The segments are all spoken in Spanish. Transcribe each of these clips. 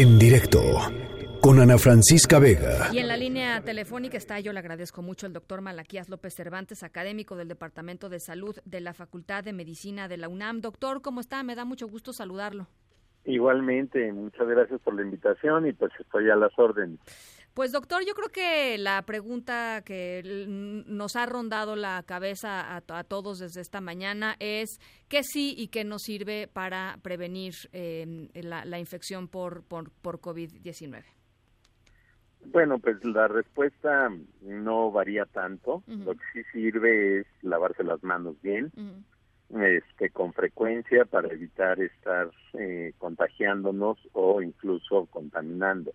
En directo con Ana Francisca Vega. Y en la línea telefónica está, yo le agradezco mucho, el doctor Malaquías López Cervantes, académico del Departamento de Salud de la Facultad de Medicina de la UNAM. Doctor, ¿cómo está? Me da mucho gusto saludarlo. Igualmente, muchas gracias por la invitación y pues estoy a las órdenes. Pues doctor, yo creo que la pregunta que nos ha rondado la cabeza a, todos desde esta mañana es qué sí y qué no sirve para prevenir em, la, infección por, por, por COVID-19. Bueno, pues la respuesta no varía tanto. Lo que sí sirve es lavarse las manos bien, este, con frecuencia para evitar estar eh, contagiándonos o incluso contaminando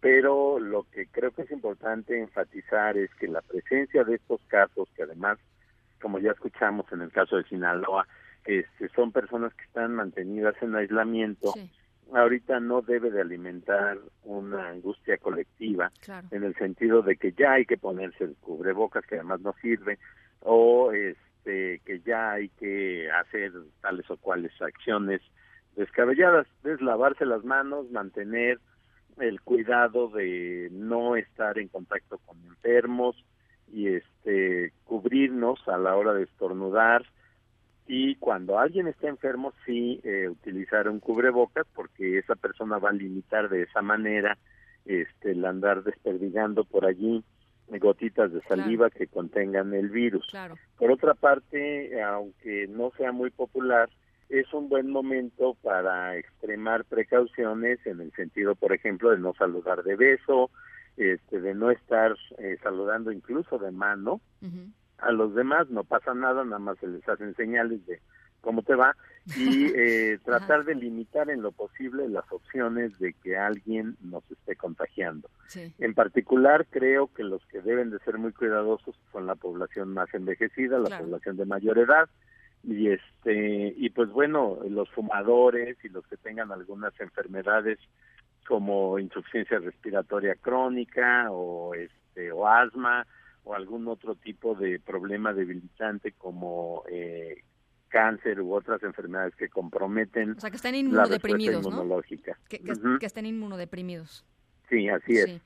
pero lo que creo que es importante enfatizar es que la presencia de estos casos, que además, como ya escuchamos en el caso de Sinaloa, este, son personas que están mantenidas en aislamiento, ahorita no debe de alimentar una angustia colectiva, en el sentido de que ya hay que ponerse el cubrebocas, que además no sirve, o este, que ya hay que hacer tales o cuales acciones descabelladas, es lavarse las manos, mantener el cuidado de no estar en contacto con enfermos y este cubrirnos a la hora de estornudar. Y cuando alguien está enfermo sí eh, utilizar un cubrebocas porque esa persona va a limitar de esa manera este el andar desperdigando por allí gotitas de saliva que contengan el virus. Por otra parte, aunque no sea muy popular, es un buen momento para extremar precauciones en el sentido, por ejemplo, de no saludar de beso, este, de no estar eh, saludando incluso de mano. A los demás no pasa nada, nada más se les hacen señales de cómo te va y eh, tratar de limitar en lo posible las opciones de que alguien nos esté contagiando. En particular, creo que los que deben de ser muy cuidadosos son la población más envejecida, la población de mayor edad, y este y pues bueno los fumadores y los que tengan algunas enfermedades como insuficiencia respiratoria crónica o este o asma o algún otro tipo de problema debilitante como eh, cáncer u otras enfermedades que comprometen o sea que estén inmunodeprimidos ¿no? que, que, estén inmunodeprimidos. Sí así es. Sí,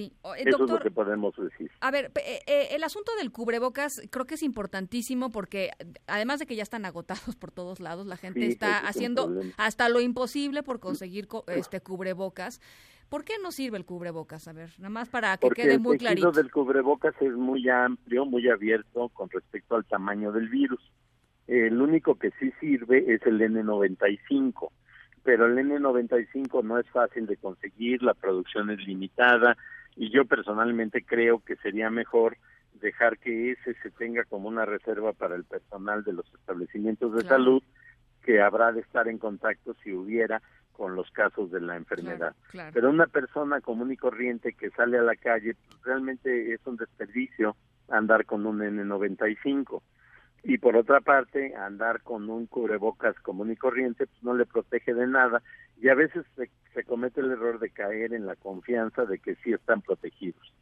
eh, Eso es lo que podemos decir. A ver, eh, eh, el asunto del cubrebocas creo que es importantísimo porque además de que ya están agotados por todos lados, la gente está haciendo hasta lo imposible por conseguir este cubrebocas. ¿Por qué no sirve el cubrebocas? A ver, nada más para que quede muy clarito. El del cubrebocas es muy amplio, muy abierto con respecto al tamaño del virus. El único que sí sirve es el N95 pero el N95 no es fácil de conseguir, la producción es limitada y yo personalmente creo que sería mejor dejar que ese se tenga como una reserva para el personal de los establecimientos de salud que habrá de estar en contacto si hubiera con los casos de la enfermedad. Pero una persona común y corriente que sale a la calle, pues, realmente es un desperdicio andar con un N95 y por otra parte andar con un cubrebocas común y corriente pues no le protege de nada y a veces se, comete el error de caer en la confianza de que sí están protegidos.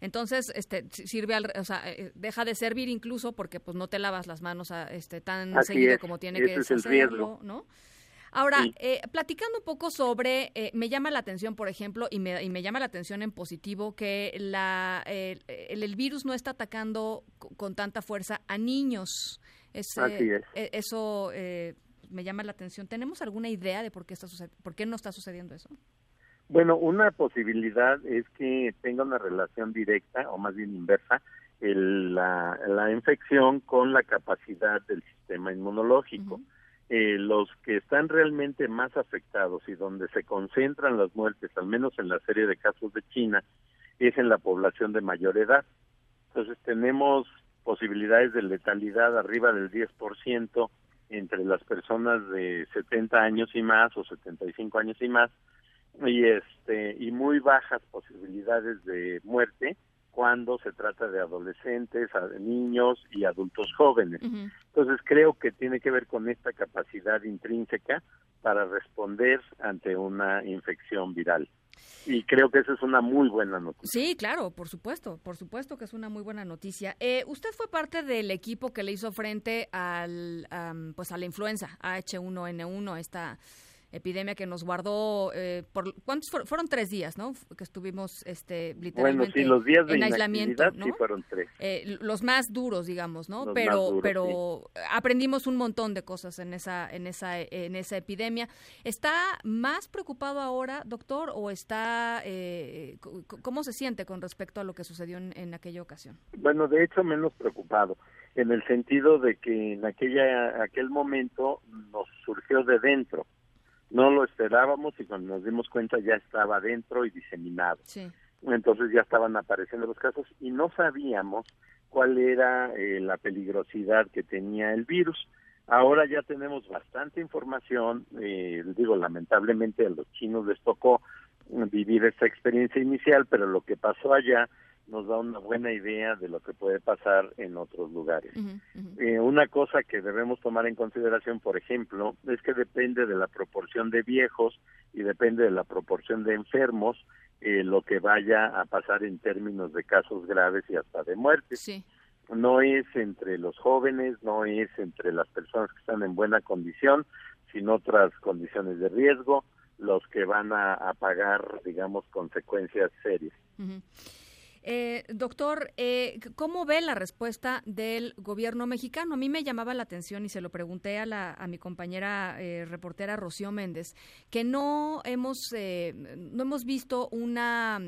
Entonces, este sirve al, o sea, eh, deja de servir incluso porque pues no te lavas las manos a, este tan seguido como tiene que es el riesgo. ¿no? Ahora, eh, platicando un poco sobre, eh, me llama la atención, por ejemplo, y me, y me llama la atención en positivo, que la, el, virus no está atacando con, tanta fuerza a niños. Así es. E, eso eh, me llama la atención. ¿Tenemos alguna idea de por qué, está por qué no está sucediendo eso? Bueno, una posibilidad es que tenga una relación directa, o más bien inversa, la, la infección con la capacidad del sistema inmunológico. Eh, los que están realmente más afectados y donde se concentran las muertes, al menos en la serie de casos de China, es en la población de mayor edad. Entonces tenemos posibilidades de letalidad arriba del 10% entre las personas de 70 años y más o 75 años y más y este y muy bajas posibilidades de muerte cuando se trata de adolescentes, niños y adultos jóvenes. Entonces creo que tiene que ver con esta capacidad intrínseca para responder ante una infección viral. Y creo que esa es una muy buena noticia. Sí, claro, por supuesto, por supuesto que es una muy buena noticia. Eh, usted fue parte del equipo que le hizo frente al, pues a la influenza H1N1, esta epidemia que nos guardó eh, por cuántos fueron tres días, ¿no? Que estuvimos este literalmente bueno, sí, los días de en aislamiento, ¿no? Sí fueron tres. Eh, los más duros, digamos, ¿no? pero pero aprendimos un montón de cosas en esa en esa en esa epidemia. ¿Está más preocupado ahora, doctor, o está eh, cómo se siente con respecto a lo que sucedió en, en aquella ocasión? Bueno, de hecho menos preocupado en el sentido de que en aquella aquel momento nos surgió de dentro no lo esperábamos y cuando nos dimos cuenta ya estaba dentro y diseminado. Entonces ya estaban apareciendo los casos y no sabíamos cuál era eh, la peligrosidad que tenía el virus. Ahora ya tenemos bastante información, eh, digo, lamentablemente a los chinos les tocó vivir esta experiencia inicial, pero lo que pasó allá nos da una buena idea de lo que puede pasar en otros lugares. Eh, una cosa que debemos tomar en consideración, por ejemplo, es que depende de la proporción de viejos y depende de la proporción de enfermos eh, lo que vaya a pasar en términos de casos graves y hasta de muerte. No es entre los jóvenes, no es entre las personas que están en buena condición, sino otras condiciones de riesgo, los que van a, pagar, digamos, consecuencias serias. Eh, doctor, eh, ¿cómo ve la respuesta del gobierno mexicano? A mí me llamaba la atención y se lo pregunté a, la, a mi compañera eh, reportera Rocío Méndez, que no hemos, eh, no hemos visto una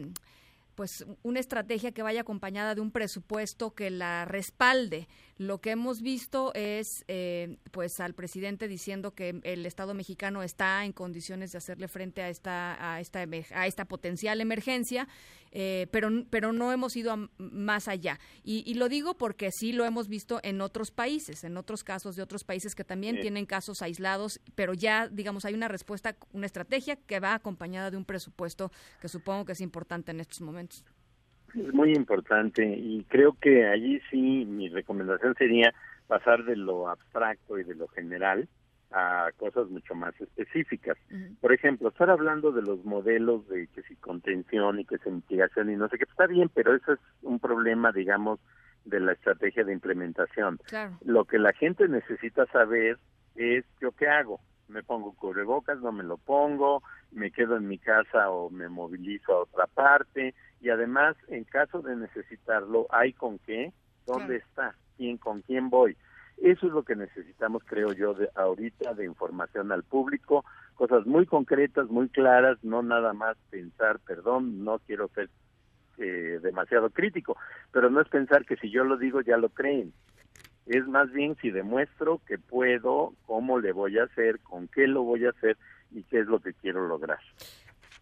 pues una estrategia que vaya acompañada de un presupuesto que la respalde. Lo que hemos visto es eh, pues al presidente diciendo que el Estado mexicano está en condiciones de hacerle frente a esta a esta a esta potencial emergencia, eh, pero pero no hemos ido más allá. Y, lo digo porque sí lo hemos visto en otros países, en otros casos de otros países que también tienen casos aislados, pero ya digamos hay una respuesta, una estrategia que va acompañada de un presupuesto que supongo que es importante en estos momentos. Es muy importante y creo que allí sí mi recomendación sería pasar de lo abstracto y de lo general a cosas mucho más específicas. Por ejemplo, estar hablando de los modelos de que si contención y que si mitigación y no sé qué, está bien, pero eso es un problema, digamos, de la estrategia de implementación. Lo que la gente necesita saber es yo qué hago. Me pongo cubrebocas, no me lo pongo, me quedo en mi casa o me movilizo a otra parte, y además en caso de necesitarlo hay con qué dónde está quién con quién voy. Eso es lo que necesitamos creo yo de ahorita de información al público. Cosas muy concretas muy claras no nada más pensar perdón no quiero ser eh, demasiado crítico pero no es pensar que si yo lo digo ya lo creen es más bien si demuestro que puedo cómo le voy a hacer con qué lo voy a hacer y qué es lo que quiero lograr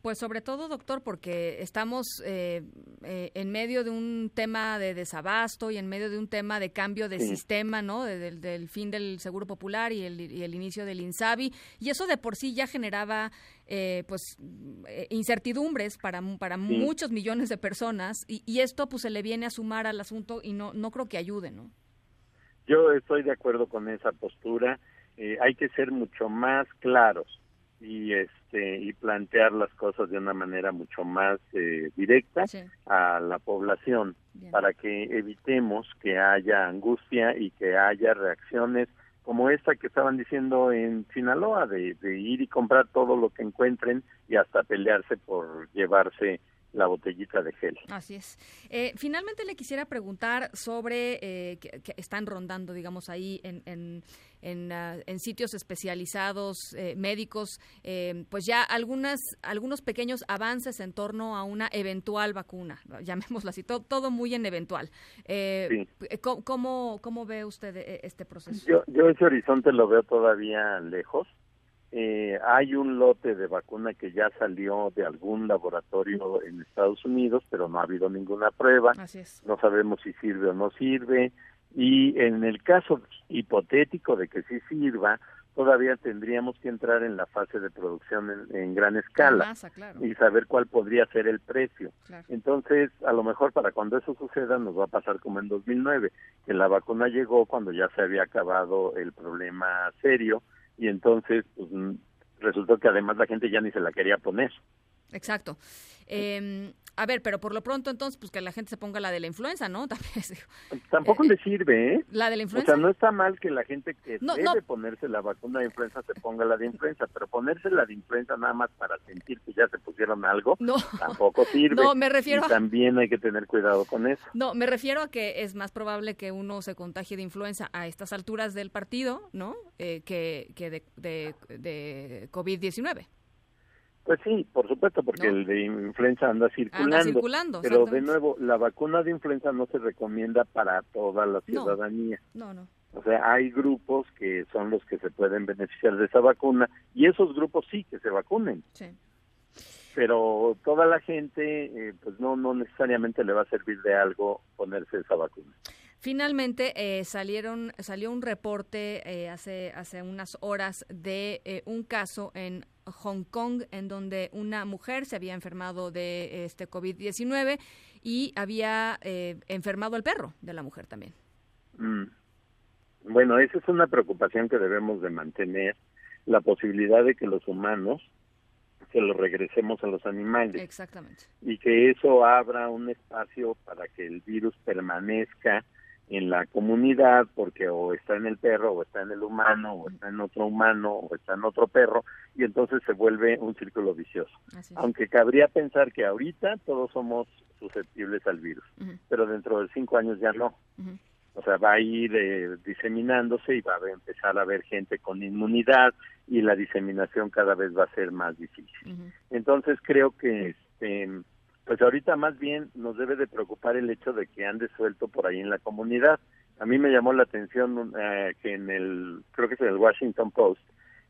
pues sobre todo, doctor, porque estamos eh, eh, en medio de un tema de desabasto y en medio de un tema de cambio de sistema, ¿no? del, fin del Seguro Popular y el, inicio del INSABI. Y eso de por sí ya generaba, eh, pues, incertidumbres para, para muchos millones de personas. Y, y, esto, pues, se le viene a sumar al asunto y no, no creo que ayude, ¿no? Yo estoy de acuerdo con esa postura. hay que ser mucho más claros y este y plantear las cosas de una manera mucho más eh, directa a la población para que evitemos que haya angustia y que haya reacciones como esta que estaban diciendo en Sinaloa de, de ir y comprar todo lo que encuentren y hasta pelearse por llevarse la botellita de gel. Así es. Eh, finalmente le quisiera preguntar sobre eh, que, están rondando, digamos, ahí en, en, en, ah, sitios especializados eh, médicos, pues ya algunas algunos pequeños avances en torno a una eventual vacuna, llamémoslo así, todo, todo muy en eventual. ¿cómo, ¿cómo, ve usted este proceso? Yo, yo ese horizonte lo veo todavía lejos eh, hay un lote de vacuna que ya salió de algún laboratorio en Estados Unidos, pero no ha habido ninguna prueba. No sabemos si sirve o no sirve. Y en el caso hipotético de que sí sirva, todavía tendríamos que entrar en la fase de producción en, gran escala y saber cuál podría ser el precio. Entonces, a lo mejor para cuando eso suceda nos va a pasar como en 2009, que la vacuna llegó cuando ya se había acabado el problema serio y entonces pues, resultó que además la gente ya ni se la quería poner. Exacto. Eh, a ver, pero por lo pronto entonces, pues que la gente se ponga la de la influenza, ¿no? Tampoco eh, le sirve, ¿eh? La de la influenza. O sea, no está mal que la gente que debe ponerse la vacuna de influenza se ponga la de influenza, pero ponerse la de influenza nada más para sentir que ya se pusieron algo, no. tampoco sirve. No, me refiero y también hay que tener cuidado con eso. No, me refiero a que es más probable que uno se contagie de influenza a estas alturas del partido, ¿no? Eh, que, que de, de, de COVID-19. Pues sí, por supuesto, porque el de influenza anda circulando. pero de nuevo, la vacuna de influenza no se recomienda para toda la ciudadanía. No, no. O sea, hay grupos que son los que se pueden beneficiar de esa vacuna y esos grupos sí que se vacunen. Sí. Pero toda la gente, eh, pues no, no necesariamente le va a servir de algo ponerse esa vacuna. Finalmente eh, salieron salió un reporte eh, hace hace unas horas de eh, un caso en Hong Kong en donde una mujer se había enfermado de este COVID-19 y había enfermado el perro de la mujer también. Mm. Bueno, esa es una preocupación que debemos de mantener, la posibilidad de que los humanos se lo regresemos a los animales. Exactamente. Y que eso abra un espacio para que el virus permanezca en la comunidad porque o está en el perro o está en el humano o está en otro humano o está en otro perro y entonces se vuelve un círculo vicioso. Aunque cabría pensar que ahorita todos somos susceptibles al virus, pero dentro de cinco años ya no. O sea, va a ir eh, diseminándose y va a empezar a haber gente con inmunidad y la diseminación cada vez va a ser más difícil. Entonces creo que este pues ahorita más bien nos debe de preocupar el hecho de que ande suelto por ahí en la comunidad. A mí me llamó la atención eh, que en el, creo que es en el Washington Post,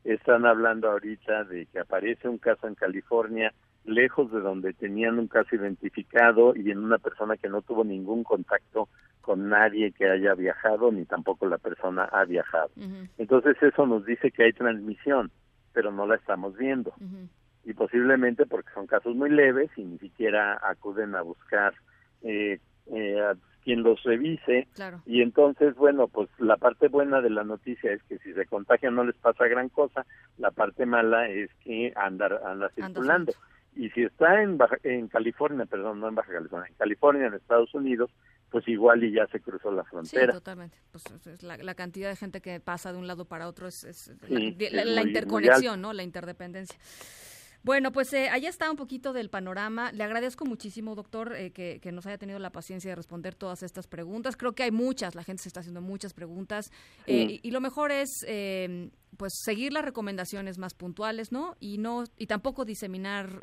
están hablando ahorita de que aparece un caso en California lejos de donde tenían un caso identificado y en una persona que no tuvo ningún contacto con nadie que haya viajado ni tampoco la persona ha viajado. Entonces eso nos dice que hay transmisión, pero no la estamos viendo y posiblemente porque son casos muy leves y ni siquiera acuden a buscar eh, eh, a quien los revise y entonces bueno pues la parte buena de la noticia es que si se contagian no les pasa gran cosa la parte mala es que andar anda circulando y si está en Baja, en California perdón no en Baja California en California en Estados Unidos pues igual y ya se cruzó la frontera. Sí, totalmente. Pues la, cantidad de gente que pasa de un lado para otro es, la, interconexión, ¿no? La interdependencia. Bueno, pues eh, allá está un poquito del panorama. Le agradezco muchísimo, doctor, eh, que, nos haya tenido la paciencia de responder todas estas preguntas. Creo que hay muchas, la gente se está haciendo muchas preguntas eh, y, lo mejor es em, pues seguir las recomendaciones más puntuales, ¿no? Y no y tampoco diseminar.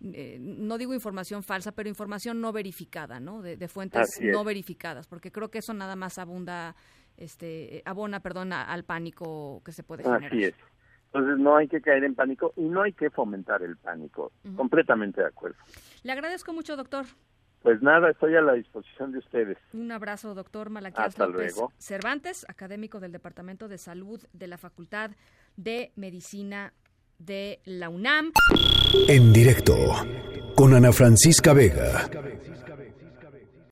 no digo información falsa, pero información no verificada, ¿no? De, fuentes no verificadas, porque creo que eso nada más abunda, este, abona, perdón, al pánico que se puede generar. Así es. Entonces no hay que caer en pánico y no hay que fomentar el pánico. Completamente de acuerdo. Le agradezco mucho, doctor. Pues nada, estoy a la disposición de ustedes. Un abrazo, doctor Malaquías López Cervantes, académico del Departamento de Salud de la Facultad de Medicina de la UNAM. En directo, con Ana Francisca Vega.